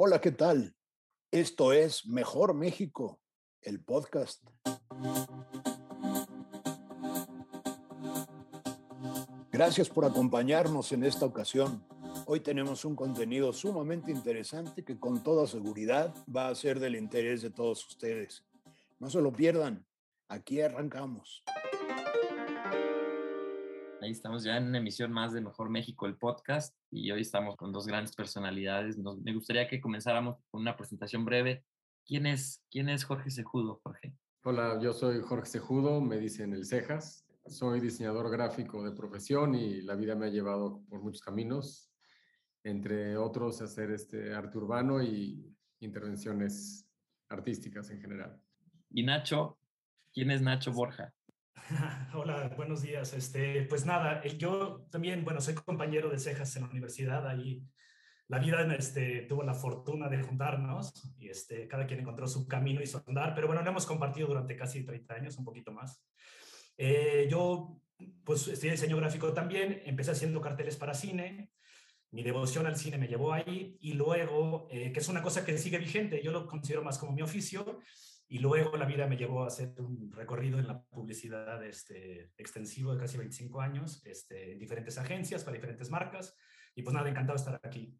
Hola, ¿qué tal? Esto es Mejor México, el podcast. Gracias por acompañarnos en esta ocasión. Hoy tenemos un contenido sumamente interesante que con toda seguridad va a ser del interés de todos ustedes. No se lo pierdan. Aquí arrancamos. Ahí estamos ya en una emisión más de Mejor México, el podcast, y hoy estamos con dos grandes personalidades. me gustaría que comenzáramos con una presentación breve. ¿Quién es, quién es Jorge Sejudo, Jorge? Hola, yo soy Jorge Sejudo, me dicen el Cejas. Soy diseñador gráfico de profesión y la vida me ha llevado por muchos caminos, entre otros hacer este arte urbano y intervenciones artísticas en general. Y Nacho, ¿quién es Nacho Borja? Hola, buenos días. Este, pues nada, yo también, bueno, soy compañero de cejas en la universidad. Ahí la vida este, tuvo la fortuna de juntarnos y este, cada quien encontró su camino y su andar, pero bueno, lo hemos compartido durante casi 30 años, un poquito más. Eh, yo, pues, estudié diseño gráfico también, empecé haciendo carteles para cine. Mi devoción al cine me llevó ahí y luego, eh, que es una cosa que sigue vigente, yo lo considero más como mi oficio, y luego la vida me llevó a hacer un recorrido en la publicidad este, extensivo de casi 25 años, este, en diferentes agencias, para diferentes marcas. Y pues nada, encantado de estar aquí.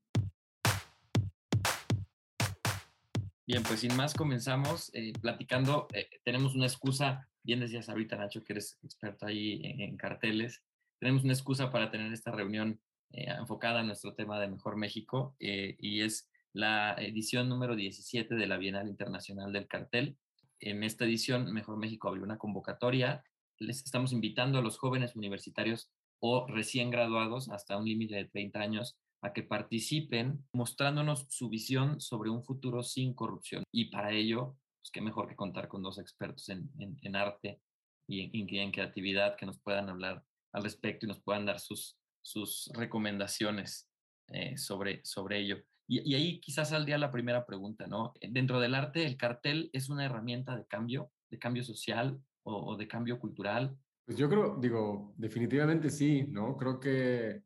Bien, pues sin más comenzamos eh, platicando. Eh, tenemos una excusa, bien decías ahorita Nacho, que eres experto ahí en, carteles. Tenemos una excusa para tener esta reunión eh, enfocada en nuestro tema de Mejor México y es la edición número 17 de la Bienal Internacional del Cartel. En esta edición, Mejor México abrió una convocatoria. Les estamos invitando a los jóvenes universitarios o recién graduados hasta un límite de 30 años a que participen mostrándonos su visión sobre un futuro sin corrupción. Y para ello, pues qué mejor que contar con dos expertos en, arte y en, en, creatividad que nos puedan hablar al respecto y nos puedan dar sus, sus recomendaciones eh, sobre, sobre ello. Y, ahí quizás saldría la primera pregunta, ¿no? Eh, dentro del arte, ¿el cartel es una herramienta de cambio, de cambio social o, de cambio cultural? Pues yo creo, digo, definitivamente sí, ¿no? Creo que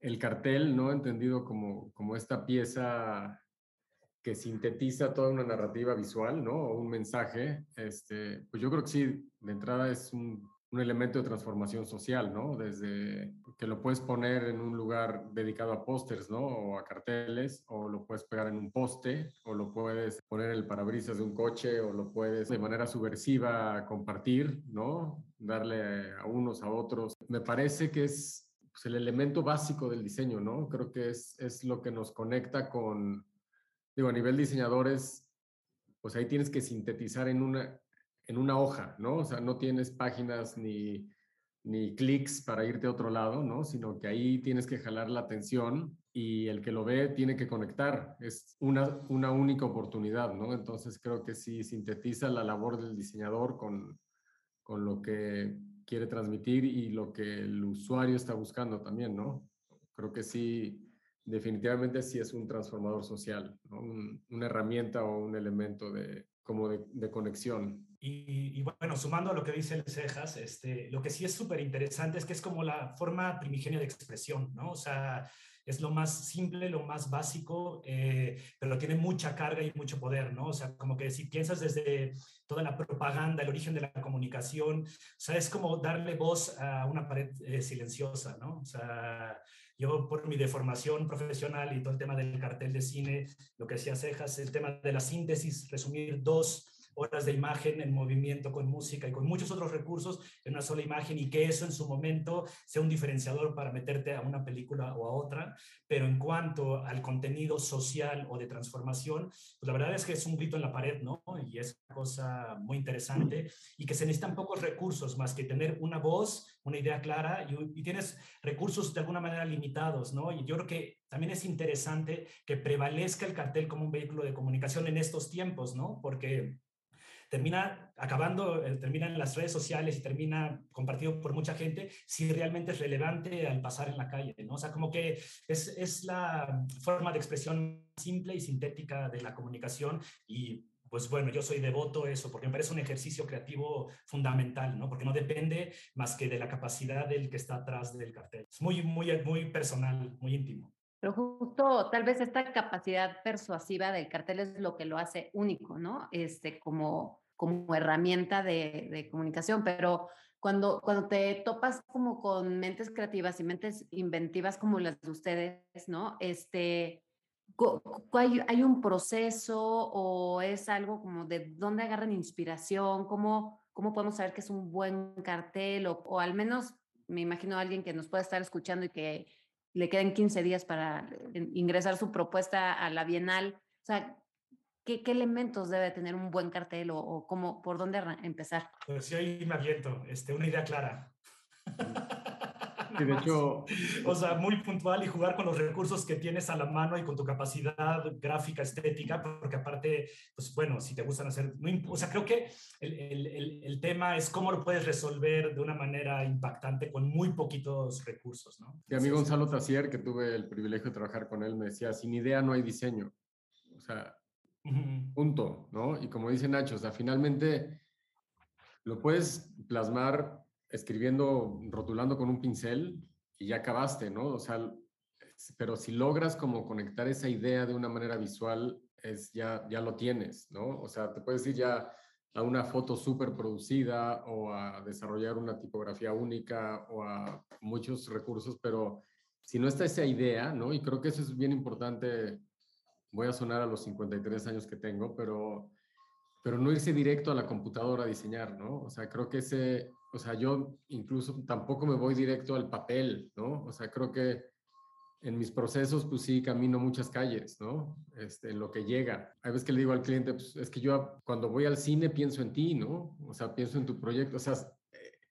el cartel, ¿no? Entendido como, como esta pieza que sintetiza toda una narrativa visual, ¿no? O un mensaje, este, pues yo creo que sí, de entrada es un, un elemento de transformación social, ¿no? Desde que lo puedes poner en un lugar dedicado a pósters, ¿no? O a carteles, o lo puedes pegar en un poste, o lo puedes poner en el parabrisas de un coche, o lo puedes de manera subversiva compartir, ¿no? Darle a unos a otros. Me parece que es pues, el elemento básico del diseño, ¿no? Creo que es, es lo que nos conecta con, digo, a nivel diseñadores, pues ahí tienes que sintetizar en una, en una hoja, ¿no? O sea, no tienes páginas ni, ni clics para irte a otro lado, ¿no? Sino que ahí tienes que jalar la atención y el que lo ve tiene que conectar. Es una, una única oportunidad, ¿no? Entonces creo que sí sintetiza la labor del diseñador con, con lo que quiere transmitir y lo que el usuario está buscando también, ¿no? Creo que sí, definitivamente sí es un transformador social, ¿no? una herramienta o un elemento de, como de, de conexión. Y, bueno, sumando a lo que dice el Cejas, este, lo que sí es súper interesante es que es como la forma primigenia de expresión, ¿no? O sea, es lo más simple, lo más básico, eh, pero tiene mucha carga y mucho poder, ¿no? O sea, como que si piensas desde toda la propaganda, el origen de la comunicación, o sea, es como darle voz a una pared eh, silenciosa, ¿no? O sea, yo por mi deformación profesional y todo el tema del cartel de cine, lo que decía Cejas, el tema de la síntesis, resumir dos horas de imagen en movimiento con música y con muchos otros recursos en una sola imagen y que eso en su momento sea un diferenciador para meterte a una película o a otra. Pero en cuanto al contenido social o de transformación, pues la verdad es que es un grito en la pared, ¿no? Y es una cosa muy interesante y que se necesitan pocos recursos más que tener una voz, una idea clara y, y tienes recursos de alguna manera limitados, ¿no? Y yo creo que también es interesante que prevalezca el cartel como un vehículo de comunicación en estos tiempos, ¿no? Porque termina acabando, eh, termina en las redes sociales y termina compartido por mucha gente, si realmente es relevante al pasar en la calle, ¿no? O sea, como que es, es la forma de expresión simple y sintética de la comunicación y pues bueno, yo soy devoto a eso, porque me parece un ejercicio creativo fundamental, ¿no? Porque no depende más que de la capacidad del que está atrás del cartel. Es muy, muy, muy personal, muy íntimo. Pero justo tal vez esta capacidad persuasiva del cartel es lo que lo hace único, ¿no? Este, como, como herramienta de, comunicación, pero cuando, cuando te topas como con mentes creativas y mentes inventivas como las de ustedes, ¿no? Este, ¿hay, ¿Hay un proceso o es algo como de dónde agarran inspiración? ¿Cómo, cómo podemos saber que es un buen cartel? O, o al menos me imagino a alguien que nos pueda estar escuchando y que le queden 15 días para ingresar su propuesta a la Bienal. O sea, ¿qué, qué elementos debe tener un buen cartel o, o cómo, por dónde empezar? Pues yo ahí me aviento, este, una idea clara. De hecho, o sea, muy puntual y jugar con los recursos que tienes a la mano y con tu capacidad gráfica, estética, porque aparte, pues bueno, si te gustan hacer, no, o sea, creo que el, el, el, tema es cómo lo puedes resolver de una manera impactante con muy poquitos recursos, ¿no? Mi amigo Gonzalo Tassier, que tuve el privilegio de trabajar con él, me decía, sin idea no hay diseño. O sea, punto, ¿no? Y como dice Nacho, o sea, finalmente lo puedes plasmar escribiendo, rotulando con un pincel y ya acabaste, ¿no? O sea, pero si logras como conectar esa idea de una manera visual, es ya, ya lo tienes, ¿no? O sea, te puedes ir ya a una foto súper producida o a desarrollar una tipografía única o a muchos recursos, pero si no está esa idea, ¿no? Y creo que eso es bien importante, voy a sonar a los 53 años que tengo, pero, pero no irse directo a la computadora a diseñar, ¿no? O sea, creo que ese, o sea, yo incluso tampoco me voy directo al papel, ¿no? O sea, creo que en mis procesos, pues sí, camino muchas calles, ¿no? Este, lo que llega. Hay veces que le digo al cliente, pues es que yo cuando voy al cine pienso en ti, ¿no? O sea, pienso en tu proyecto. O sea,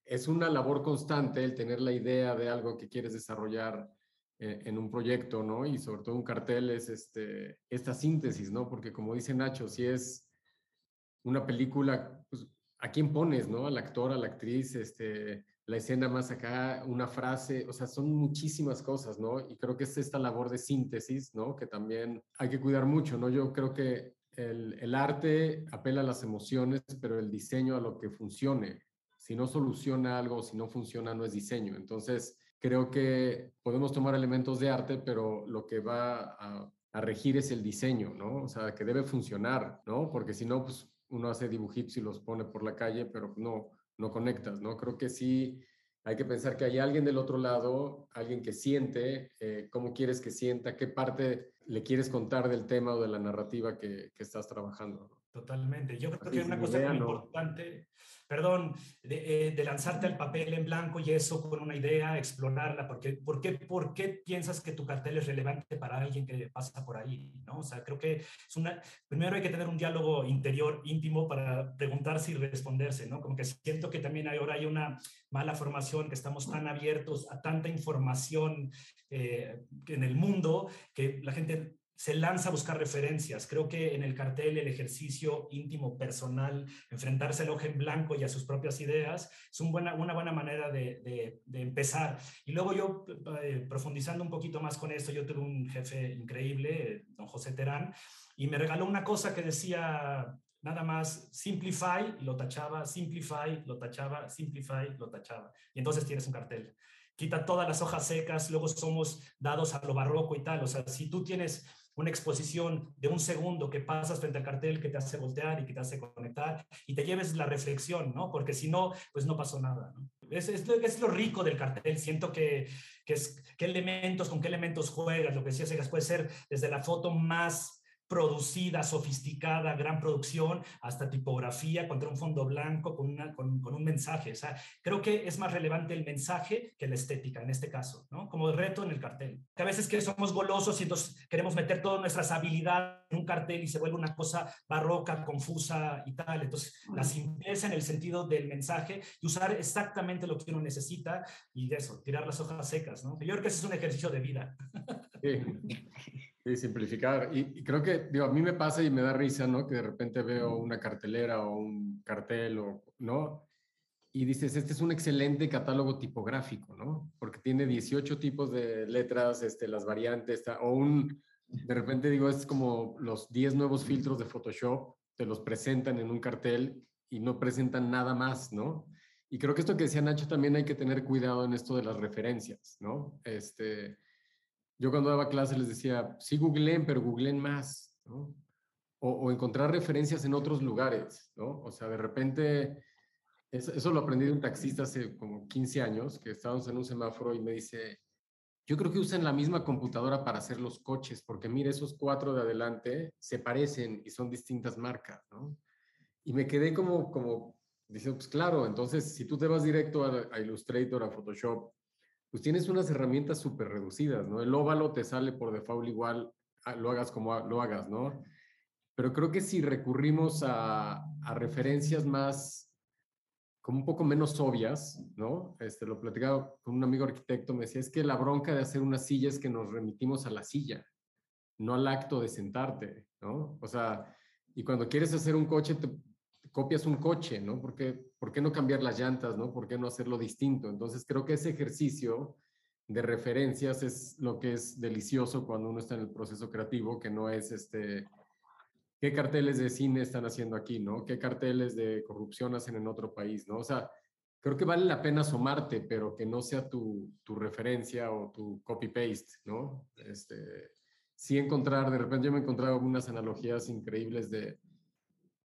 es una labor constante el tener la idea de algo que quieres desarrollar eh, en un proyecto, ¿no? Y sobre todo un cartel es este, esta síntesis, ¿no? Porque como dice Nacho, si es una película, pues ¿a quién pones, no? Al actor, a la actriz, este, la escena más acá, una frase, o sea, son muchísimas cosas, ¿no? Y creo que es esta labor de síntesis, ¿no? Que también hay que cuidar mucho, ¿no? Yo creo que el, el arte apela a las emociones, pero el diseño a lo que funcione. Si no soluciona algo, si no funciona, no es diseño. Entonces, creo que podemos tomar elementos de arte, pero lo que va a, a regir es el diseño, ¿no? O sea, que debe funcionar, ¿no? Porque si no, pues uno hace dibujitos y los pone por la calle, pero no, no conectas, ¿no? Creo que sí hay que pensar que hay alguien del otro lado, alguien que siente, eh, cómo quieres que sienta, qué parte le quieres contar del tema o de la narrativa que, que estás trabajando. Totalmente. Yo creo que una cosa muy importante, perdón, de, eh, de, lanzarte al papel en blanco y eso con una idea, explorarla, porque ¿por qué, ¿por qué piensas que tu cartel es relevante para alguien que pasa por ahí? ¿no? O sea, creo que es una, primero hay que tener un diálogo interior íntimo para preguntarse y responderse, ¿no? Como que siento que también ahora hay una mala formación, que estamos tan abiertos a tanta información eh, en el mundo que la gente se lanza a buscar referencias. Creo que en el cartel el ejercicio íntimo, personal, enfrentarse al ojo en blanco y a sus propias ideas es un buena, una buena manera de, de, empezar. Y luego yo, eh, profundizando un poquito más con esto, yo tuve un jefe increíble, don José Terán, y me regaló una cosa que decía nada más simplify, lo tachaba, simplify, lo tachaba, simplify, lo tachaba. Y entonces tienes un cartel. Quita todas las hojas secas, luego somos dados a lo barroco y tal. O sea, si tú tienes una exposición de un segundo que pasas frente al cartel que te hace voltear y que te hace conectar y te lleves la reflexión, ¿no? Porque si no, pues no pasó nada, ¿no? Es, es, es lo rico del cartel. Siento que, que es qué elementos, con qué elementos juegas, lo que decías, puede ser desde la foto más producida, sofisticada, gran producción, hasta tipografía contra un fondo blanco con, una, con, con, un mensaje. O sea, creo que es más relevante el mensaje que la estética en este caso, ¿no? Como reto en el cartel. Que a veces que somos golosos y entonces queremos meter todas nuestras habilidades en un cartel y se vuelve una cosa barroca, confusa y tal. Entonces, la simpleza en el sentido del mensaje y usar exactamente lo que uno necesita y de eso, tirar las hojas secas, ¿no? Yo creo que ese es un ejercicio de vida. Sí. Sí, simplificar. Y, creo que, digo, a mí me pasa y me da risa, ¿no? Que de repente veo una cartelera o un cartel, o, ¿no? Y dices, este es un excelente catálogo tipográfico, ¿no? Porque tiene 18 tipos de letras, este, las variantes, o un, de repente digo, es como los 10 nuevos filtros de Photoshop, te los presentan en un cartel y no presentan nada más, ¿no? Y creo que esto que decía Nacho también hay que tener cuidado en esto de las referencias, ¿no? Este, yo cuando daba clases les decía, sí googleen, pero googleen más, ¿no? O, encontrar referencias en otros lugares, ¿no? O sea, de repente, eso, eso, lo aprendí de un taxista hace como 15 años, que estábamos en un semáforo y me dice, yo creo que usan la misma computadora para hacer los coches, porque mire, esos cuatro de adelante se parecen y son distintas marcas, ¿no? Y me quedé como, como diciendo, pues claro, entonces si tú te vas directo a, a Illustrator, a Photoshop, pues tienes unas herramientas súper reducidas, ¿no? El óvalo te sale por default igual, ah, lo hagas como lo hagas, ¿no? Pero creo que si recurrimos a, a referencias más, como un poco menos obvias, ¿no? Este, lo platicaba con un amigo arquitecto, me decía, es que la bronca de hacer una silla es que nos remitimos a la silla, no al acto de sentarte, ¿no? O sea, y cuando quieres hacer un coche, te, copias un coche, ¿no? ¿Por qué, ¿Por qué no cambiar las llantas, ¿no? ¿Por qué no hacerlo distinto? Entonces creo que ese ejercicio de referencias es lo que es delicioso cuando uno está en el proceso creativo, que no es este, ¿qué carteles de cine están haciendo aquí, ¿no? ¿Qué carteles de corrupción hacen en otro país, ¿no? O sea, creo que vale la pena asomarte, pero que no sea tu, tu referencia o tu copy-paste, ¿no? Este, sí encontrar, de repente yo me he encontrado unas analogías increíbles de,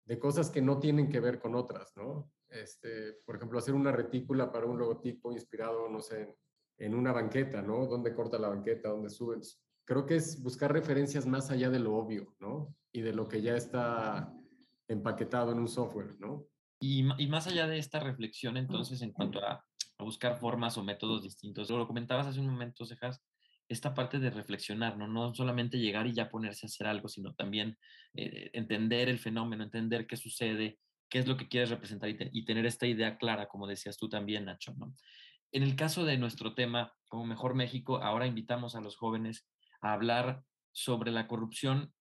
de cosas que no tienen que ver con otras, ¿no? Este, por ejemplo, hacer una retícula para un logotipo inspirado, no sé, en, una banqueta, ¿no? ¿Dónde corta la banqueta? ¿Dónde subes? Creo que es buscar referencias más allá de lo obvio, ¿no? Y de lo que ya está empaquetado en un software, ¿no? Y, y más allá de esta reflexión, entonces, en cuanto a, a buscar formas o métodos distintos, lo comentabas hace un momento, Cejas, esta parte de reflexionar, ¿no? No solamente llegar y ya ponerse a hacer algo, sino también eh, entender el fenómeno, entender qué sucede, qué es lo que quieres representar y, tener esta idea clara, como decías tú también, Nacho, ¿no? En el caso de nuestro tema, como Mejor México, ahora invitamos a los jóvenes a hablar sobre la corrupción,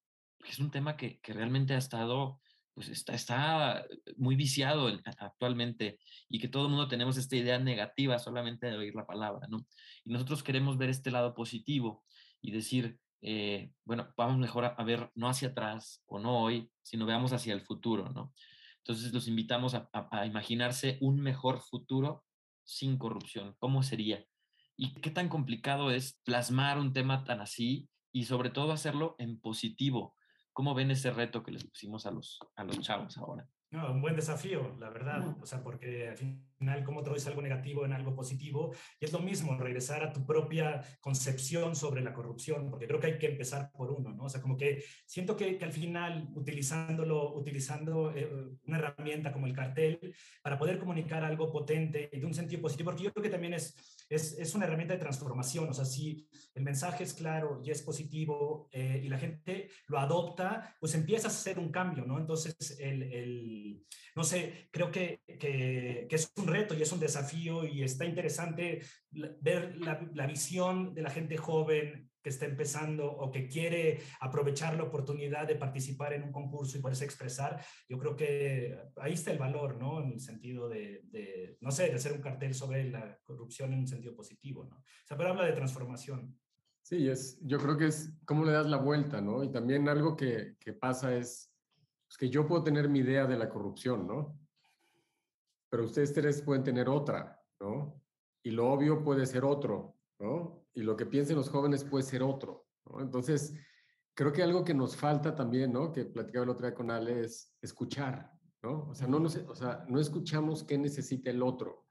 que es un tema que, que realmente ha estado pues está, está muy viciado actualmente y que todo el mundo tenemos esta idea negativa solamente de oír la palabra, ¿no? Y nosotros queremos ver este lado positivo y decir, eh, bueno, vamos mejor a, ver no hacia atrás o no hoy, sino veamos hacia el futuro, ¿no? Entonces los invitamos a, a imaginarse un mejor futuro sin corrupción. ¿Cómo sería? ¿Y qué tan complicado es plasmar un tema tan así y sobre todo hacerlo en positivo? ¿Cómo ven ese reto que les pusimos a los, a los chavos ahora? No, un buen desafío, la verdad. O sea, porque al final, ¿cómo traes algo negativo en algo positivo? Y es lo mismo, regresar a tu propia concepción sobre la corrupción, porque creo que hay que empezar por uno, ¿no? O sea, como que siento que, que al final, utilizándolo, utilizando eh, una herramienta como el cartel, para poder comunicar algo potente y de un sentido positivo, porque yo creo que también es, es, es una herramienta de transformación. O sea, si el mensaje es claro y es positivo eh, y la gente lo adopta, pues empiezas a hacer un cambio, ¿no? Entonces, el, el no sé, creo que, que, es un reto y es un desafío y está interesante ver la, visión de la gente joven que está empezando o que quiere aprovechar la oportunidad de participar en un concurso y poderse expresar, yo creo que ahí está el valor, ¿no? En el sentido de, no sé, de hacer un cartel sobre la corrupción en un sentido positivo, ¿no? O sea, pero habla de transformación. Sí, es, yo creo que es cómo le das la vuelta, ¿no? Y también algo que, que pasa es es que yo puedo tener mi idea de la corrupción, ¿no? Pero ustedes tres pueden tener otra, ¿no? Y lo obvio puede ser otro, ¿no? Y lo que piensen los jóvenes puede ser otro, ¿no? Entonces, creo que algo que nos falta también, ¿no? Que platicaba el otro día con Ale es escuchar, ¿no? O sea, no, nos, o sea, no escuchamos qué necesita el otro.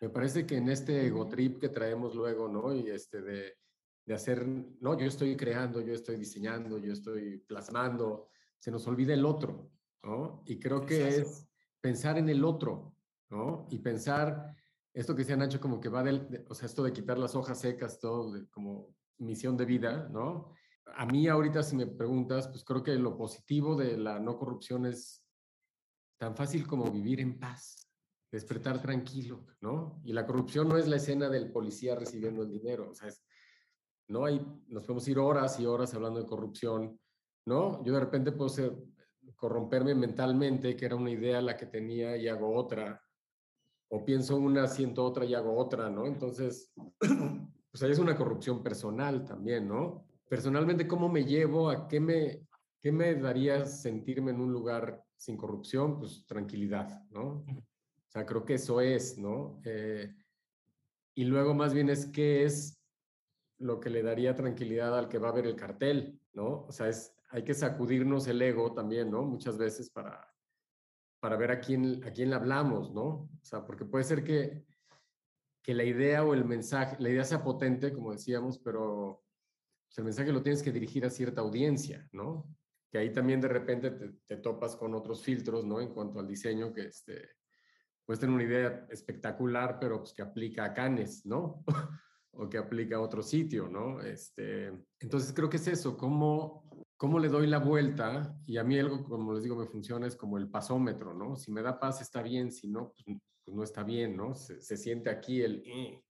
Me parece que en este ego trip que traemos luego, ¿no? Y este de, de hacer, no, yo estoy creando, yo estoy diseñando, yo estoy plasmando, se nos olvida el otro, ¿no? Y creo que es pensar en el otro, ¿no? Y pensar, esto que se han hecho como que va del, o sea, esto de quitar las hojas secas, todo como misión de vida, ¿no? A mí ahorita si me preguntas, pues creo que lo positivo de la no corrupción es tan fácil como vivir en paz, despertar tranquilo, ¿no? Y la corrupción no es la escena del policía recibiendo el dinero, o sea, es, no hay, nos podemos ir horas y horas hablando de corrupción, ¿no? Yo de repente puedo ser, corromperme mentalmente, que era una idea la que tenía y hago otra, o pienso una, siento otra y hago otra, ¿no? Entonces, pues ahí es una corrupción personal también, ¿no? Personalmente, ¿cómo me llevo? ¿A qué me, qué me daría sentirme en un lugar sin corrupción? Pues tranquilidad, ¿no? O sea, creo que eso es, ¿no? Eh, y luego más bien es qué es lo que le daría tranquilidad al que va a ver el cartel, ¿no? O sea, es, hay que sacudirnos el ego también, ¿no? Muchas veces para, para ver a quién, a quién le hablamos, ¿no? O sea, porque puede ser que, que la idea o el mensaje, la idea sea potente, como decíamos, pero pues, el mensaje lo tienes que dirigir a cierta audiencia, ¿no? Que ahí también de repente te, topas con otros filtros, ¿no? En cuanto al diseño, que este, puedes una idea espectacular, pero pues que aplica a Canes, ¿no? o que aplica a otro sitio, ¿no? Este, entonces creo que es eso, cómo, cómo le doy la vuelta y a mí algo, como les digo, me funciona es como el pasómetro, ¿no? Si me da paz está bien, si no, pues, pues no está bien, ¿no? Se, se, siente aquí el,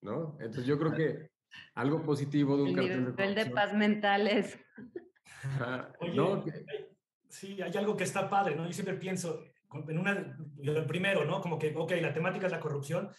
¿no? Entonces yo creo que algo positivo de un el cartel nivel de, de paz mental es... Oye, ¿no? Sí, hay algo que está padre, ¿no? Yo siempre pienso, en una, primero, ¿no? Como que, ok, la temática es la corrupción,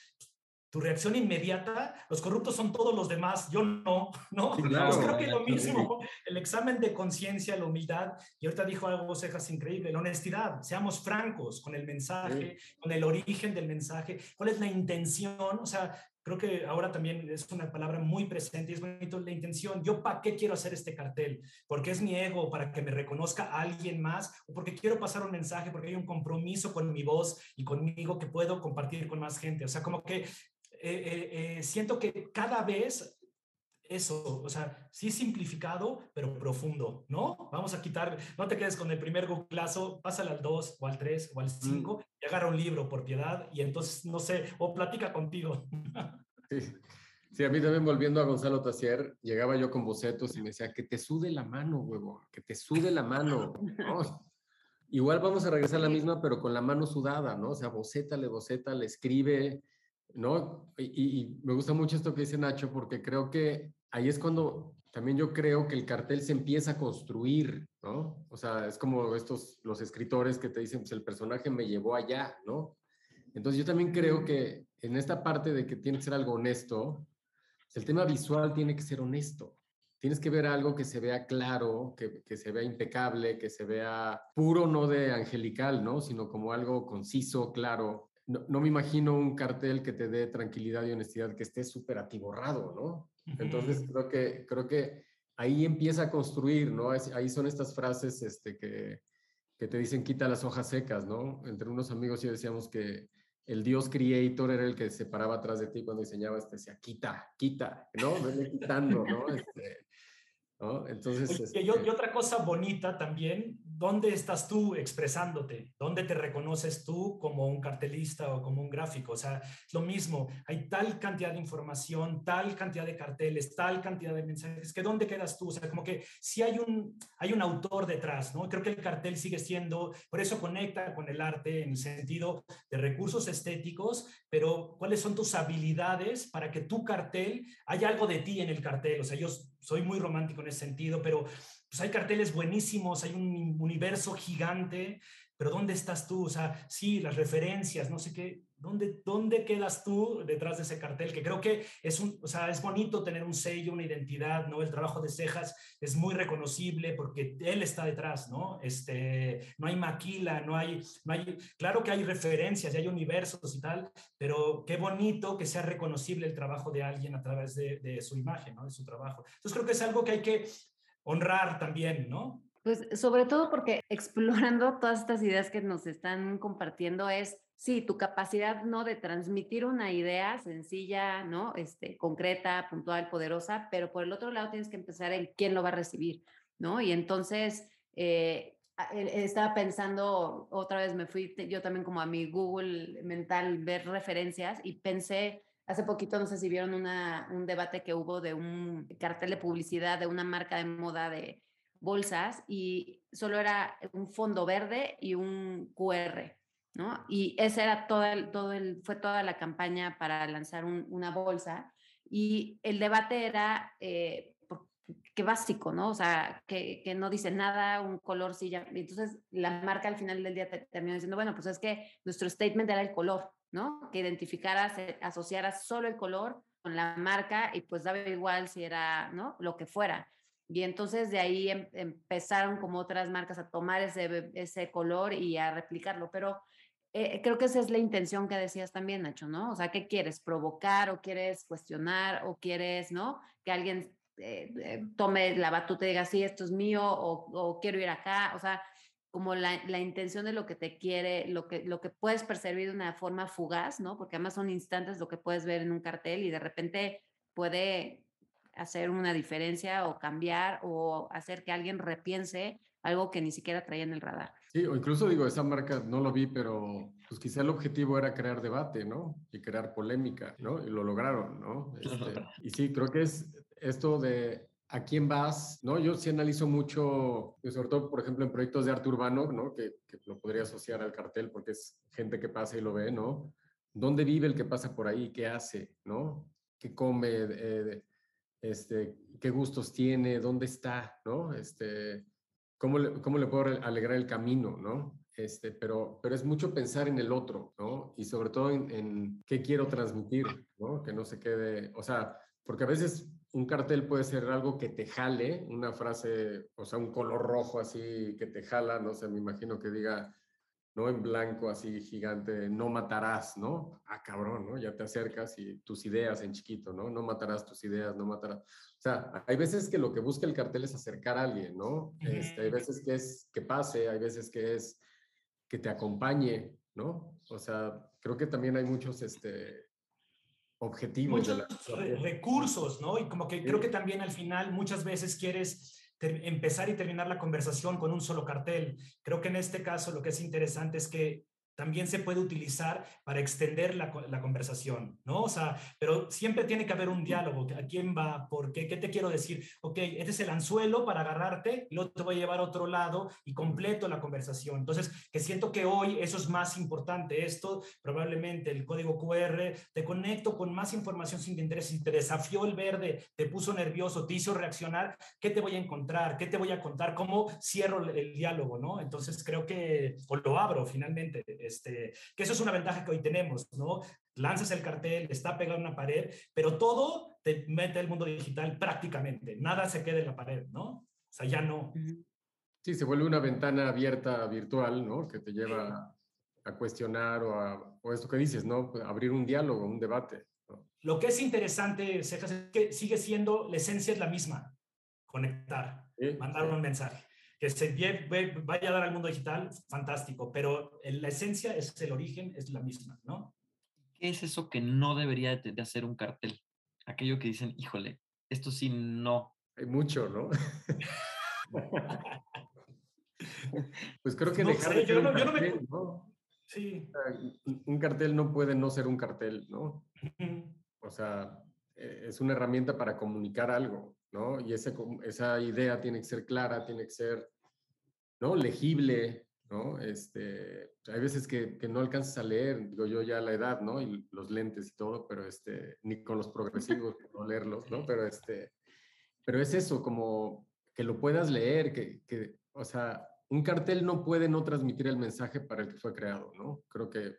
tu reacción inmediata, los corruptos son todos los demás, yo no, ¿no? Claro, pues creo que lo mismo, el examen de conciencia, la humildad, y ahorita dijo algo, Cejas, increíble, la honestidad, seamos francos con el mensaje, sí. con el origen del mensaje, cuál es la intención, o sea, creo que ahora también es una palabra muy presente y es bonito la intención. Yo para qué quiero hacer este cartel? Porque es mi ego, para que me reconozca alguien más, o porque quiero pasar un mensaje, porque hay un compromiso con mi voz y conmigo que puedo compartir con más gente. O sea, como que eh, eh, siento que cada vez eso, o sea, sí simplificado, pero profundo, ¿no? Vamos a quitar, no te quedes con el primer googlazo, pásale al 2 o al 3 o al 5 mm. y agarra un libro por piedad y entonces, no sé, o platica contigo. Sí. sí, a mí también volviendo a Gonzalo Tassier, llegaba yo con bocetos y me decía, que te sude la mano, huevo, que te sude la mano. ¿no? Igual vamos a regresar a la misma, pero con la mano sudada, ¿no? O sea, bocétale, bocétale, escribe, ¿no? Y, me gusta mucho esto que dice Nacho, porque creo que ahí es cuando también yo creo que el cartel se empieza a construir, ¿no? O sea, es como estos, los escritores que te dicen, pues el personaje me llevó allá, ¿no? Entonces yo también creo que en esta parte de que tiene que ser algo honesto, el tema visual tiene que ser honesto. Tienes que ver algo que se vea claro, que, que se vea impecable, que se vea puro, no de angelical, ¿no? Sino como algo conciso, claro, no, no, me imagino un cartel que te dé tranquilidad y honestidad que esté súper atiborrado, ¿no? Entonces creo que, creo que ahí empieza a construir, ¿no? Ahí son estas frases este, que, que te dicen quita las hojas secas, ¿no? Entre unos amigos yo decíamos que el dios creator era el que se paraba atrás de ti cuando diseñaba, este, decía, quita, quita, ¿no? Venle quitando, ¿no? Este, ¿no? Entonces... Oye, este... y, y, otra cosa bonita también, ¿dónde estás tú expresándote? ¿Dónde te reconoces tú como un cartelista o como un gráfico? O sea, es lo mismo, hay tal cantidad de información, tal cantidad de carteles, tal cantidad de mensajes, que ¿dónde quedas tú? O sea, como que si hay un, hay un autor detrás, ¿no? Creo que el cartel sigue siendo, por eso conecta con el arte en el sentido de recursos estéticos, pero ¿cuáles son tus habilidades para que tu cartel, haya algo de ti en el cartel? O sea, yo soy muy romántico en ese sentido, pero pues hay carteles buenísimos, hay un universo gigante, pero ¿dónde estás tú? O sea, sí, las referencias, no sé qué, ¿dónde, dónde quedas tú detrás de ese cartel? Que creo que es un, o sea, es bonito tener un sello, una identidad, ¿no? El trabajo de Cejas es muy reconocible porque él está detrás, ¿no? Este, no hay maquila, no hay, no hay, claro que hay referencias y hay universos y tal, pero qué bonito que sea reconocible el trabajo de alguien a través de, de su imagen, ¿no? De su trabajo. Entonces creo que es algo que hay que honrar también, ¿no? Pues sobre todo porque explorando todas estas ideas que nos están compartiendo es, sí, tu capacidad, ¿no? De transmitir una idea sencilla, ¿no? Este, concreta, puntual, poderosa, pero por el otro lado tienes que empezar en quién lo va a recibir, ¿no? Y entonces, eh, estaba pensando, otra vez me fui yo también como a mi Google mental, ver referencias y pensé, Hace poquito, no sé si vieron una, un debate que hubo de un cartel de publicidad de una marca de moda de bolsas y solo era un fondo verde y un QR, ¿no? Y esa era todo todo el, fue toda la campaña para lanzar un, una bolsa y el debate era eh, qué básico, ¿no? O sea, que, que, no dice nada, un color sí ya. Entonces la marca al final del día te, terminó diciendo, bueno, pues es que nuestro statement era el color, ¿no? Que identificaras, asociaras solo el color con la marca y pues daba igual si era, ¿no? Lo que fuera. Y entonces de ahí em, empezaron como otras marcas a tomar ese, ese color y a replicarlo. Pero eh, creo que esa es la intención que decías también, Nacho, ¿no? O sea, ¿qué quieres? ¿Provocar o quieres cuestionar o quieres, ¿no? Que alguien eh, eh, tome la batuta y diga, sí, esto es mío o, o quiero ir acá, o sea, como la, la, intención de lo que te quiere, lo que, lo que puedes percibir de una forma fugaz, ¿no? Porque además son instantes lo que puedes ver en un cartel y de repente puede hacer una diferencia o cambiar o hacer que alguien repiense algo que ni siquiera traía en el radar. Sí, o incluso digo, esa marca no lo vi, pero pues quizá el objetivo era crear debate, ¿no? Y crear polémica, ¿no? Y lo lograron, ¿no? Este, y sí, creo que es esto de a quién vas, ¿no? Yo sí analizo mucho, sobre todo, por ejemplo, en proyectos de arte urbano, ¿no? Que, que lo podría asociar al cartel porque es gente que pasa y lo ve, ¿no? ¿Dónde vive el que pasa por ahí? ¿Qué hace? ¿No? ¿Qué come? Eh, este, ¿Qué gustos tiene? ¿Dónde está? ¿No? Este, ¿cómo, le, ¿Cómo le puedo alegrar el camino? ¿No? Este, pero, pero es mucho pensar en el otro, ¿no? Y sobre todo en, en qué quiero transmitir, ¿no? Que no se quede, o sea, porque a veces un cartel puede ser algo que te jale, una frase, o sea, un color rojo así que te jala, no sé, me imagino que diga, no en blanco así gigante, no matarás, ¿no? Ah, cabrón, ¿no? Ya te acercas y tus ideas en chiquito, ¿no? No matarás tus ideas, no matarás. O sea, hay veces que lo que busca el cartel es acercar a alguien, ¿no? Este, hay veces que es que pase, hay veces que es que te acompañe, ¿no? O sea, creo que también hay muchos, este, objetivos. Muchos de la... recursos, ¿no? Y como que creo que también al final muchas veces quieres empezar y terminar la conversación con un solo cartel. Creo que en este caso lo que es interesante es que también se puede utilizar para extender la, la, conversación, ¿no? O sea, pero siempre tiene que haber un diálogo. ¿A quién va? ¿Por qué? ¿Qué te quiero decir? Ok, este es el anzuelo para agarrarte y luego te voy a llevar a otro lado y completo la conversación. Entonces, que siento que hoy eso es más importante. Esto, probablemente el código QR, te conecto con más información sin interés. Si te desafió el verde, te puso nervioso, te hizo reaccionar, ¿qué te voy a encontrar? ¿Qué te voy a contar? ¿Cómo cierro el, el diálogo, no? Entonces, creo que, o lo abro finalmente este, que eso es una ventaja que hoy tenemos, ¿no? Lanzas el cartel, está pegado en una pared, pero todo te mete el mundo digital prácticamente, nada se queda en la pared, ¿no? O sea, ya no. Sí, se vuelve una ventana abierta virtual, ¿no? Que te lleva a cuestionar o, a, o esto que dices, ¿no? Abrir un diálogo, un debate. ¿no? Lo que es interesante, Cejas, es que sigue siendo, la esencia es la misma, conectar, ¿Sí? mandar un mensaje que se vaya a dar al mundo digital, fantástico, pero la esencia es el origen, es la misma, ¿no? ¿Qué es eso que no debería de hacer un cartel? Aquello que dicen, híjole, esto sí no. Hay mucho, ¿no? pues creo que no dejar sé, de yo, no, un yo no me... cartel, ¿no? Sí. Un cartel no puede no ser un cartel, ¿no? O sea, eh, es una herramienta para comunicar algo, ¿no? Y ese, esa idea tiene que ser clara, tiene que ser, ¿no? Legible, ¿no? Este, hay veces que, que, no alcanzas a leer, digo yo ya la edad, ¿no? Y los lentes y todo, pero este, ni con los progresivos no leerlos, ¿no? Pero este, pero es eso, como que lo puedas leer, que, que, o sea, un cartel no puede no transmitir el mensaje para el que fue creado, ¿no? Creo que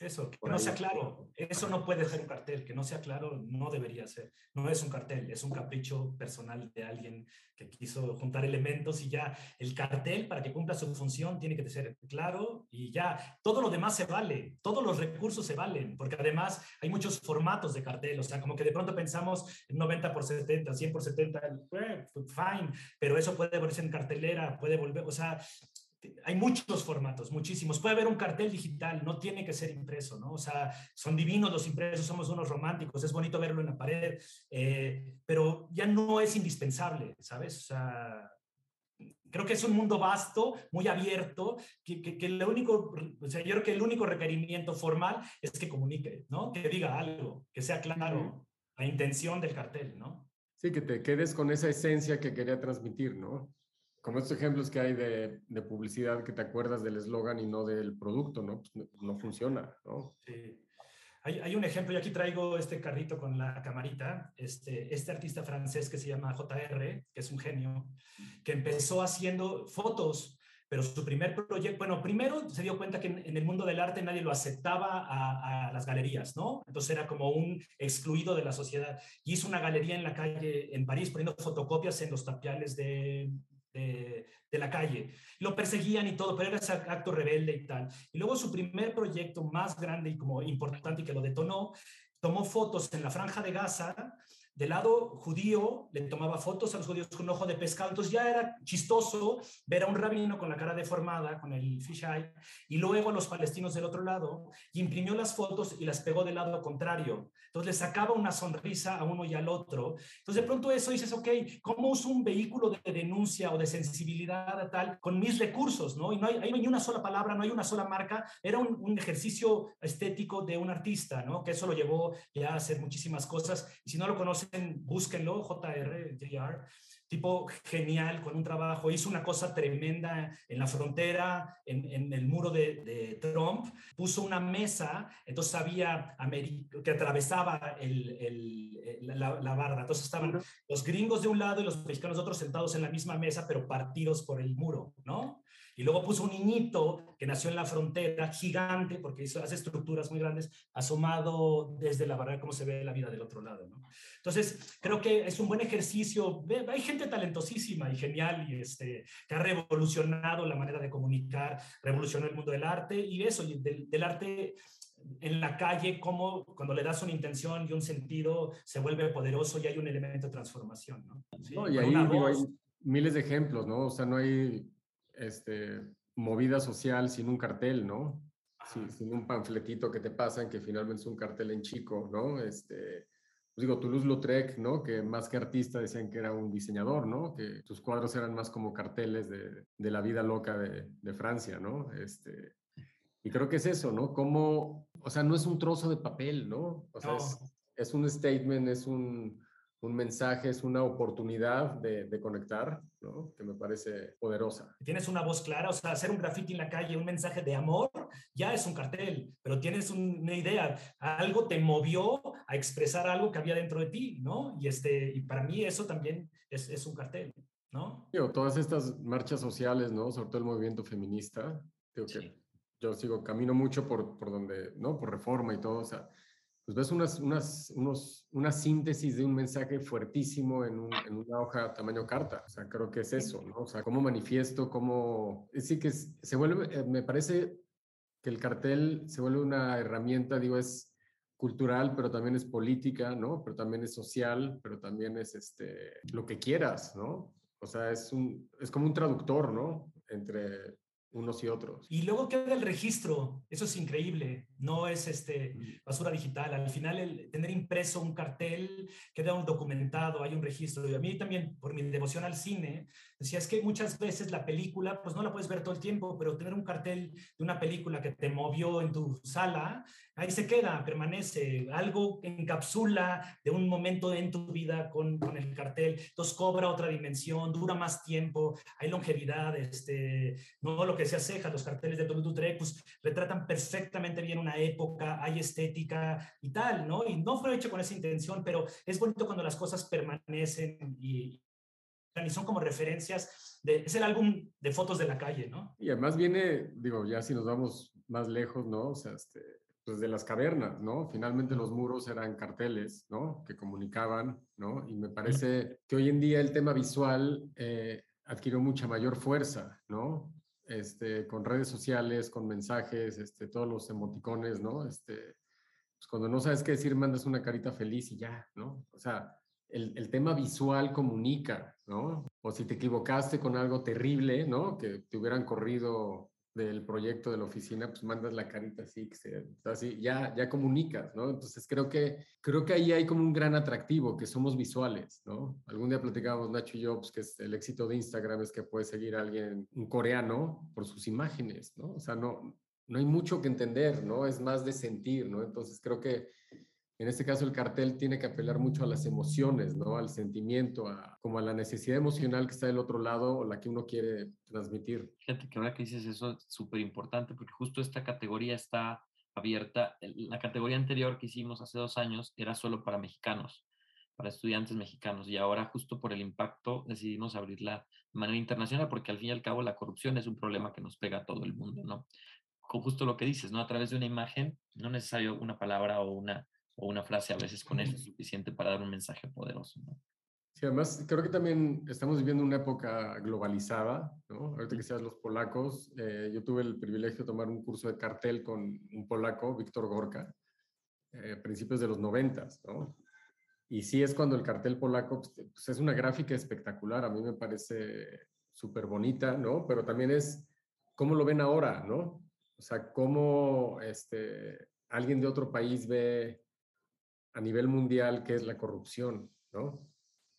eso, que no sea claro. Eso no puede ser un cartel, que no sea claro, no debería ser. No es un cartel, es un capricho personal de alguien que quiso juntar elementos y ya el cartel, para que cumpla su función, tiene que ser claro y ya todo lo demás se vale, todos los recursos se valen, porque además hay muchos formatos de cartel, o sea, como que de pronto pensamos en 90 por 70, 100 por 70, eh, fine, pero eso puede volverse en cartelera, puede volver, o sea, hay muchos formatos, muchísimos. Puede haber un cartel digital, no tiene que ser impreso, ¿no? O sea, son divinos los impresos, somos unos románticos, es bonito verlo en la pared, eh, pero ya no es indispensable, ¿sabes? O sea, creo que es un mundo vasto, muy abierto, que, que, que lo único, o sea, yo creo que el único requerimiento formal es que comunique, ¿no? Que diga algo, que sea claro la intención del cartel, ¿no? Sí, que te quedes con esa esencia que quería transmitir, ¿no? Como estos ejemplos que hay de, de publicidad que te acuerdas del eslogan y no del producto, ¿no? Pues no, no, funciona, ¿no? Sí. Hay, hay, un ejemplo, yo aquí traigo este carrito con la camarita, este, este artista francés que se llama JR, que es un genio, que empezó haciendo fotos pero su primer proyecto, bueno, primero se dio cuenta que en, en, el mundo del arte nadie lo aceptaba a, a, las galerías, ¿no? Entonces era como un excluido de la sociedad. Y hizo una galería en la calle en París poniendo fotocopias en los tapiales de, de, la calle. Lo perseguían y todo, pero era ese acto rebelde y tal. Y luego su primer proyecto más grande y como importante y que lo detonó, tomó fotos en la franja de Gaza del lado judío le tomaba fotos a los judíos con ojo de pescado, entonces ya era chistoso ver a un rabino con la cara deformada, con el fisheye, y luego a los palestinos del otro lado, y imprimió las fotos y las pegó del lado contrario. Entonces le sacaba una sonrisa a uno y al otro. Entonces de pronto eso dices, ok, ¿cómo uso un vehículo de denuncia o de sensibilidad tal con mis recursos? ¿no? Y no hay, hay ni una sola palabra, no hay una sola marca, era un, un ejercicio estético de un artista, ¿no? que eso lo llevó ya a hacer muchísimas cosas, y si no lo conocen, búsquenlo, JR, JR, tipo genial con un trabajo, hizo una cosa tremenda en la frontera, en, el muro de, Trump, puso una mesa, entonces había que atravesaba la, barda, entonces estaban los gringos de un lado y los mexicanos de otro sentados en la misma mesa, pero partidos por el muro, ¿no? Y luego puso un niñito que nació en la frontera, gigante, porque hizo, hace estructuras muy grandes, asomado desde la barrera, cómo se ve la vida del otro lado. ¿no? Entonces, creo que es un buen ejercicio. Hay gente talentosísima y genial y este, que ha revolucionado la manera de comunicar, revolucionó el mundo del arte y eso, y del, del arte en la calle, cómo cuando le das una intención y un sentido se vuelve poderoso y hay un elemento de transformación. ¿no? no y ahí hay miles de ejemplos, ¿no? O sea, no hay este, movida social sin un cartel, ¿no? Sin, un panfletito que te pasan que finalmente es un cartel en chico, ¿no? Este, pues digo, Toulouse-Lautrec, ¿no? Que más que artista decían que era un diseñador, ¿no? Que sus cuadros eran más como carteles de, de la vida loca de, de, Francia, ¿no? Este, y creo que es eso, ¿no? Como, o sea, no es un trozo de papel, ¿no? O sea, es, es un statement, es un, un mensaje, es una oportunidad de, conectar, ¿no? Que me parece poderosa. Tienes una voz clara, o sea, hacer un graffiti en la calle, un mensaje de amor, ya es un cartel, pero tienes una idea, algo te movió a expresar algo que había dentro de ti, ¿no? Y, este, y para mí eso también es, es un cartel, ¿no? Yo, todas estas marchas sociales, ¿no? Sobre todo el movimiento feminista, digo que yo sigo, camino mucho por, por donde, ¿no? Por reforma y todo, o sea, pues ves unas, unas, unos, una síntesis de un mensaje fuertísimo en, en, una hoja tamaño carta. O sea, creo que es eso, ¿no? O sea, cómo manifiesto, cómo... Es decir, que se vuelve, eh, me parece que el cartel se vuelve una herramienta, digo, es cultural, pero también es política, ¿no? Pero también es social, pero también es este, lo que quieras, ¿no? O sea, es, un, es como un traductor, ¿no? Entre unos y otros. Y luego queda el registro, eso es increíble, no es este basura digital, al final el tener impreso un cartel, queda un documentado, hay un registro. Y a mí también, por mi devoción al cine, decía, es que muchas veces la película, pues no la puedes ver todo el tiempo, pero tener un cartel de una película que te movió en tu sala, ahí se queda, permanece, algo encapsula de un momento en tu vida con, con el cartel, entonces cobra otra dimensión, dura más tiempo, hay longevidad, este, no lo que sea ceja, los carteles de Toulouse pues retratan perfectamente bien una época, hay estética y tal, ¿no? Y no fue hecho con esa intención, pero es bonito cuando las cosas permanecen y, y son como referencias, de, es el álbum de fotos de la calle, ¿no? Y además viene, digo, ya si nos vamos más lejos, ¿no? O sea, este, pues de las cavernas, ¿no? Finalmente los muros eran carteles, ¿no? Que comunicaban, ¿no? Y me parece que hoy en día el tema visual eh, adquirió mucha mayor fuerza, ¿no? Este, con redes sociales, con mensajes, este, todos los emoticones, ¿no? Este, pues cuando no sabes qué decir, mandas una carita feliz y ya, ¿no? O sea, el, el, tema visual comunica, ¿no? O si te equivocaste con algo terrible, ¿no? Que te hubieran corrido del proyecto de la oficina, pues mandas la carita así, que se, así ya, ya comunicas, ¿no? Entonces creo que, creo que ahí hay como un gran atractivo, que somos visuales, ¿no? Algún día platicábamos, Nacho y yo, pues, que es el éxito de Instagram es que puede seguir a alguien, un coreano, por sus imágenes, ¿no? O sea, no, no hay mucho que entender, ¿no? Es más de sentir, ¿no? Entonces creo que en este caso el cartel tiene que apelar mucho a las emociones, ¿no? Al sentimiento, a, como a la necesidad emocional que está del otro lado o la que uno quiere transmitir. Fíjate que ahora que dices eso es súper importante porque justo esta categoría está abierta. La categoría anterior que hicimos hace dos años era solo para mexicanos, para estudiantes mexicanos y ahora justo por el impacto decidimos abrirla de manera internacional porque al fin y al cabo la corrupción es un problema que nos pega a todo el mundo, ¿no? Con justo lo que dices, ¿no? A través de una imagen, no necesario una palabra o una o una frase a veces con eso es suficiente para dar un mensaje poderoso. Sí, además creo que también estamos viviendo una época globalizada. Ahorita que seas los polacos, eh, yo tuve el privilegio de tomar un curso de cartel con un polaco, Víctor Gorka, eh, principios de los noventas, ¿no? Y sí es cuando el cartel polaco, pues, pues es una gráfica espectacular, a mí me parece súper bonita, ¿no? Pero también es cómo lo ven ahora, ¿no? O sea, cómo este, alguien de otro país ve a nivel mundial qué es la corrupción, ¿no?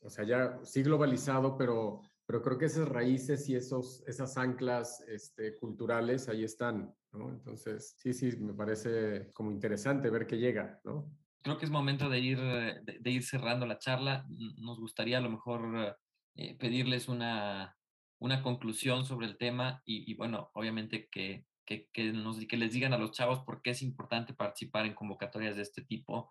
O sea, ya sí globalizado, pero, pero creo que esas raíces y esos, esas anclas este, culturales ahí están, ¿no? Entonces, sí, sí, me parece como interesante ver qué llega, ¿no? Creo que es momento de ir, de, ir cerrando la charla. Nos gustaría a lo mejor eh, pedirles una, una conclusión sobre el tema y, bueno, obviamente que, que, que, nos, que les digan a los chavos por qué es importante participar en convocatorias de este tipo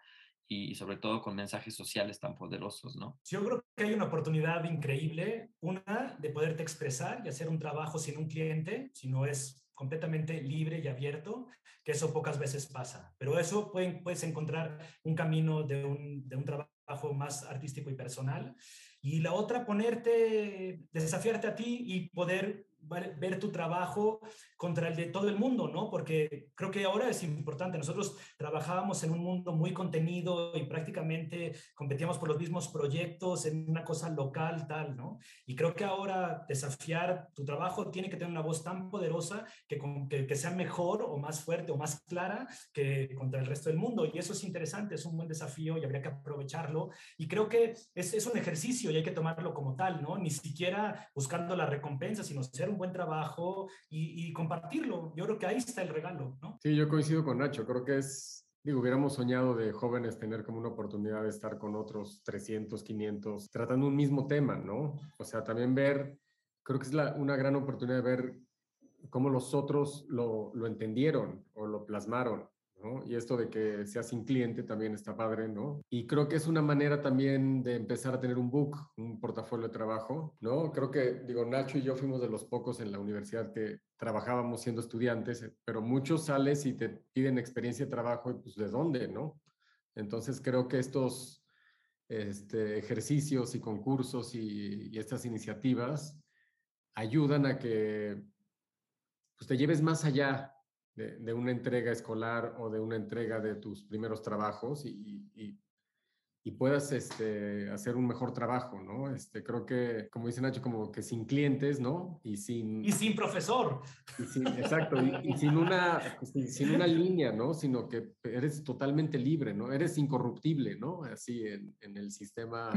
y, sobre todo con mensajes sociales tan poderosos, ¿no? Yo creo que hay una oportunidad increíble, una de poderte expresar y hacer un trabajo sin un cliente, si no es completamente libre y abierto, que eso pocas veces pasa. Pero eso puedes encontrar un camino de un, de un trabajo más artístico y personal y la otra, ponerte, desafiarte a ti y poder ver tu trabajo contra el de todo el mundo, ¿no? Porque creo que ahora es importante. Nosotros trabajábamos en un mundo muy contenido y prácticamente competíamos por los mismos proyectos en una cosa local, tal, ¿no? Y creo que ahora desafiar tu trabajo tiene que tener una voz tan poderosa que, que, que sea mejor o más fuerte o más clara que contra el resto del mundo. Y eso es interesante, es un buen desafío y habría que aprovecharlo. Y creo que es, es un ejercicio y hay que tomarlo como tal, ¿no? Ni siquiera buscando la recompensa, sino ser un buen trabajo y, compartirlo. Yo creo que ahí está el regalo, ¿no? Sí, yo coincido con Nacho. Creo que es, digo, hubiéramos soñado de jóvenes tener como una oportunidad de estar con otros 300, 500, tratando un mismo tema, ¿no? O sea, también ver, creo que es la, una gran oportunidad de ver cómo los otros lo, lo entendieron o lo plasmaron. Y esto de que seas sin cliente también está padre, ¿no? Y creo que es una manera también de empezar a tener un book, un portafolio de trabajo, ¿no? Creo que, digo, Nacho y yo fuimos de los pocos en la universidad que trabajábamos siendo estudiantes, eh, pero muchos sales y te piden experiencia de trabajo y pues de dónde, ¿no? Entonces creo que estos este, ejercicios y concursos y, y estas iniciativas ayudan a que pues, te lleves más allá de, una entrega escolar o de una entrega de tus primeros trabajos y, y, puedas este, hacer un mejor trabajo, ¿no? Este, creo que, como dice Nacho, como que sin clientes, ¿no? Y sin... Y sin profesor. exacto, y, sin, una, sin una línea, ¿no? Sino que eres totalmente libre, ¿no? Eres incorruptible, ¿no? Así en, en el sistema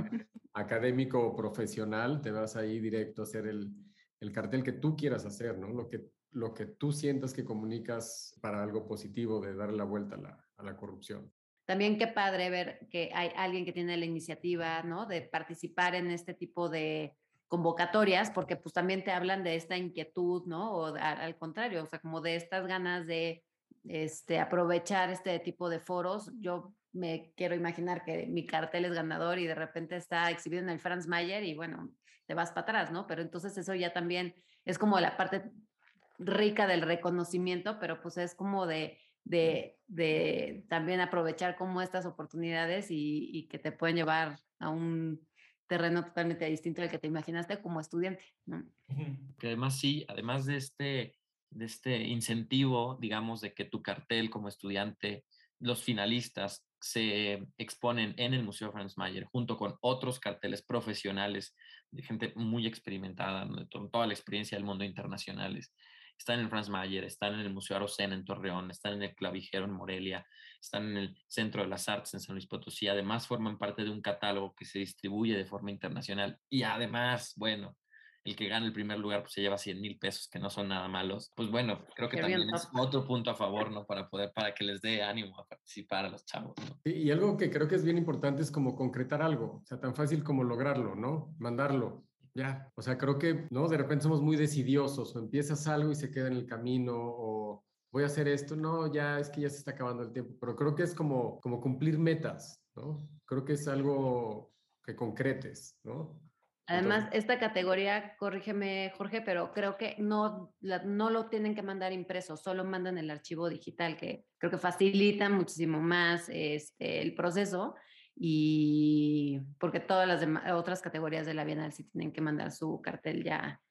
académico profesional, te vas ahí directo a hacer el, el cartel que tú quieras hacer, ¿no? Lo que lo que tú sientas que comunicas para algo positivo de darle la vuelta a la, a la corrupción. También qué padre ver que hay alguien que tiene la iniciativa, ¿no? De participar en este tipo de convocatorias, porque pues también te hablan de esta inquietud, ¿no? O al contrario, o sea, como de estas ganas de este, aprovechar este tipo de foros. Yo me quiero imaginar que mi cartel es ganador y de repente está exhibido en el Franz Mayer y bueno, te vas para atrás, ¿no? Pero entonces eso ya también es como la parte rica del reconocimiento, pero pues es como de, de, de también aprovechar como estas oportunidades y, y, que te pueden llevar a un terreno totalmente distinto al que te imaginaste como estudiante. ¿no? Que además sí, además de este, de este incentivo, digamos, de que tu cartel como estudiante, los finalistas se exponen en el Museo Franz Mayer junto con otros carteles profesionales de gente muy experimentada, con toda la experiencia del mundo internacionales están en el Franz Mayer, están en el Museo Arocena en Torreón, están en el Clavijero en Morelia, están en el Centro de las Artes en San Luis Potosí. Además, forman parte de un catálogo que se distribuye de forma internacional. Y además, bueno, el que gana el primer lugar pues, se lleva 100 mil pesos, que no son nada malos. Pues bueno, creo que también es otro punto a favor, ¿no? Para poder, para que les dé ánimo a participar a los chavos, ¿no? Y, y algo que creo que es bien importante es como concretar algo, o sea, tan fácil como lograrlo, ¿no? Mandarlo. Ya, o sea, creo que, ¿no? De repente somos muy decidiosos, o empiezas algo y se queda en el camino, o voy a hacer esto, no, ya es que ya se está acabando el tiempo, pero creo que es como, como cumplir metas, ¿no? Creo que es algo que concretes, ¿no? Además, esta categoría, corrígeme Jorge, pero creo que no, no lo tienen que mandar impreso, solo mandan el archivo digital, que creo que facilita muchísimo más este, el proceso y porque todas las otras categorías de la Bienal sí tienen que mandar su cartel ya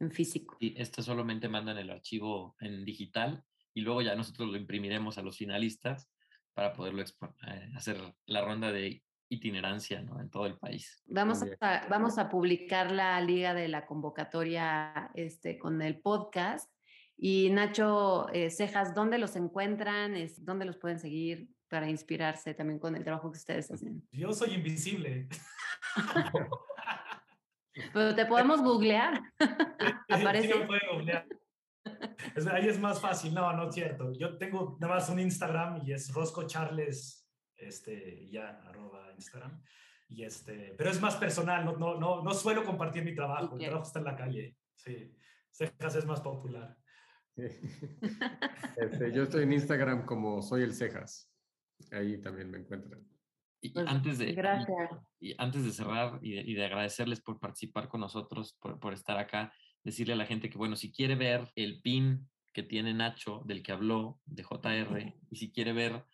en físico. Y este solamente mandan el archivo en digital y luego ya nosotros lo imprimiremos a los finalistas para poderlo eh, hacer la ronda de itinerancia ¿no? en todo el país. Vamos a, vamos a publicar la liga de la convocatoria este, con el podcast. Y Nacho eh, Cejas, ¿dónde los encuentran? Es, ¿Dónde los pueden seguir para inspirarse también con el trabajo que ustedes hacen? Yo soy invisible. Pero te podemos googlear. Aparece. Sí, googlear. ahí es más fácil. No, no es cierto. Yo tengo nada más un Instagram y es Rosco Charles, este, ya, arroba Instagram. Y este, pero es más personal, no, no, no, no suelo compartir mi trabajo. Mi trabajo está en la calle. Sí. Cejas es más popular. Este, yo estoy en Instagram como soy el Cejas. Ahí también me encuentran. Y pues, antes de, gracias. Y, antes de cerrar y de, agradecerles por participar con nosotros, por, por, estar acá, decirle a la gente que, bueno, si quiere ver el pin que tiene Nacho, del que habló, de JR, y si quiere ver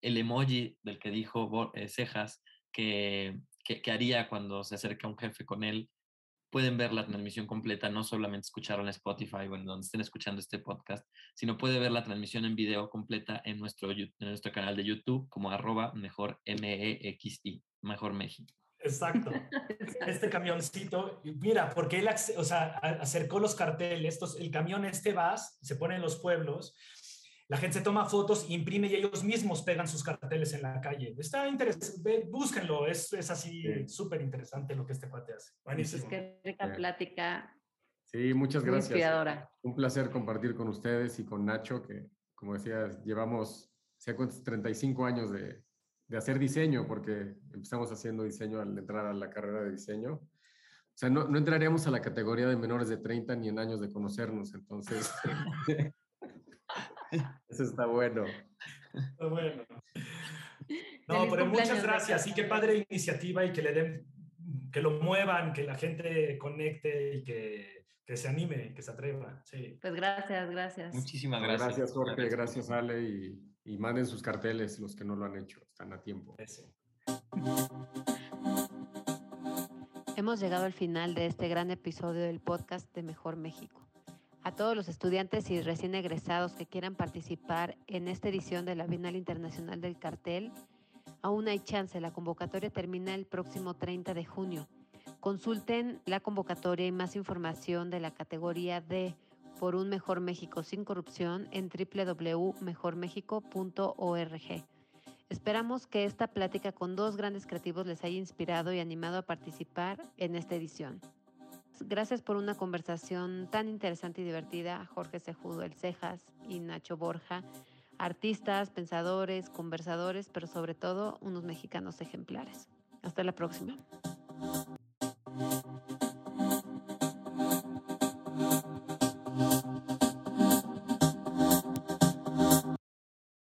el emoji del que dijo eh, Cejas, que, que, que, haría cuando se acerca un jefe con él, pueden ver la transmisión completa, no solamente escucharlo en Spotify o en donde estén escuchando este podcast, sino puede ver la transmisión en video completa en nuestro, en nuestro canal de YouTube como arroba mejor M-E-X-I, mejor México. Exacto. Este camioncito, mira, porque él o sea, acercó los carteles, estos, el camión este vas, se pone en los pueblos la gente se toma fotos, imprime y ellos mismos pegan sus carteles en la calle. Está interesante, búsquenlo, es, es así súper interesante lo que este cuate hace. Buenísimo. Qué rica plática. Sí, muchas gracias. Inspiradora. Un placer compartir con ustedes y con Nacho, que como decías, llevamos, ¿se 35 años de, de hacer diseño, porque empezamos haciendo diseño al entrar a la carrera de diseño. O sea, no, no, entraríamos a la categoría de menores de 30 ni en años de conocernos, entonces Eso está bueno. Está bueno. No, pero muchas gracias. Y qué padre iniciativa y que le den, que lo muevan, que la gente conecte y que, que se anime, que se atreva. Sí. Pues gracias, gracias. Muchísimas gracias. Gracias, Jorge. Gracias, Ale. Y, y, manden sus carteles los que no lo han hecho. Están a tiempo. Hemos llegado al final de este gran episodio del podcast de Mejor México. A todos los estudiantes y recién egresados que quieran participar en esta edición de la Bienal Internacional del Cartel, aún hay chance. La convocatoria termina el próximo 30 de junio. Consulten la convocatoria y más información de la categoría D por un mejor México sin corrupción en www.mejormexico.org. Esperamos que esta plática con dos grandes creativos les haya inspirado y animado a participar en esta edición. Gracias por una conversación tan interesante y divertida Jorge Sejudo El Cejas y Nacho Borja, artistas, pensadores, conversadores, pero sobre todo unos mexicanos ejemplares. Hasta la próxima.